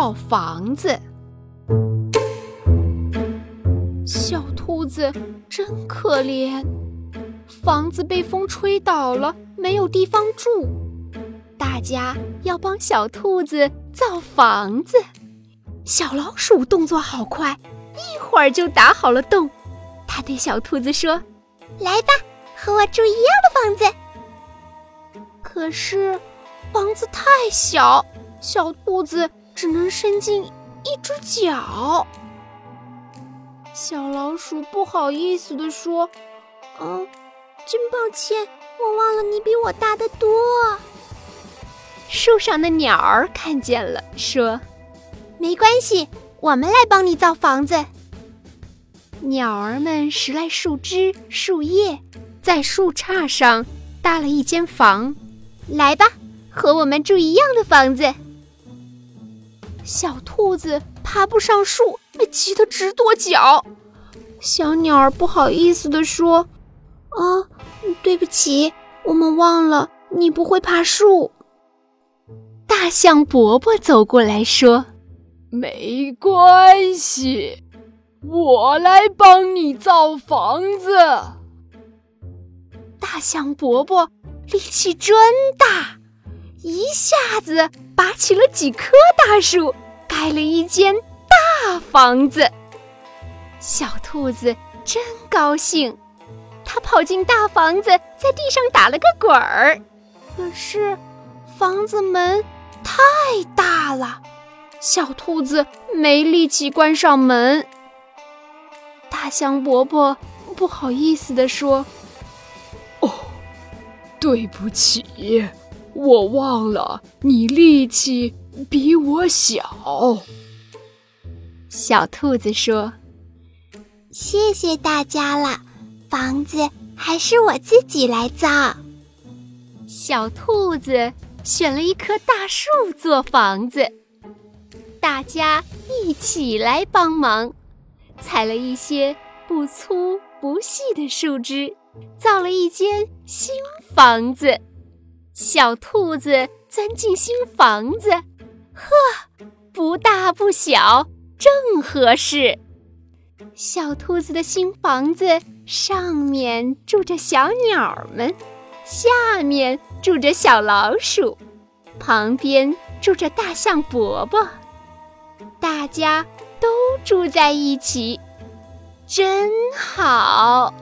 造房子。小兔子真可怜，房子被风吹倒了，没有地方住。大家要帮小兔子造房子。小老鼠动作好快，一会儿就打好了洞。他对小兔子说：“来吧，和我住一样的房子。”可是，房子太小，小兔子只能伸进一只脚。小老鼠不好意思地说：“嗯，真抱歉，我忘了你比我大得多。”树上的鸟儿看见了，说：“没关系，我们来帮你造房子。”鸟儿们拾来树枝、树叶，在树杈上搭了一间房。来吧，和我们住一样的房子。小兔子爬不上树，被急得直跺脚。小鸟儿不好意思地说：“啊，对不起，我们忘了你不会爬树。”大象伯伯走过来说：“没关系，我来帮你造房子。”大象伯伯。力气真大，一下子拔起了几棵大树，盖了一间大房子。小兔子真高兴，它跑进大房子，在地上打了个滚儿。可是，房子门太大了，小兔子没力气关上门。大象伯伯不好意思地说。哦对不起，我忘了你力气比我小。小兔子说：“谢谢大家了，房子还是我自己来造。”小兔子选了一棵大树做房子，大家一起来帮忙，采了一些不粗不细的树枝。造了一间新房子，小兔子钻进新房子，呵，不大不小，正合适。小兔子的新房子上面住着小鸟们，下面住着小老鼠，旁边住着大象伯伯，大家都住在一起，真好。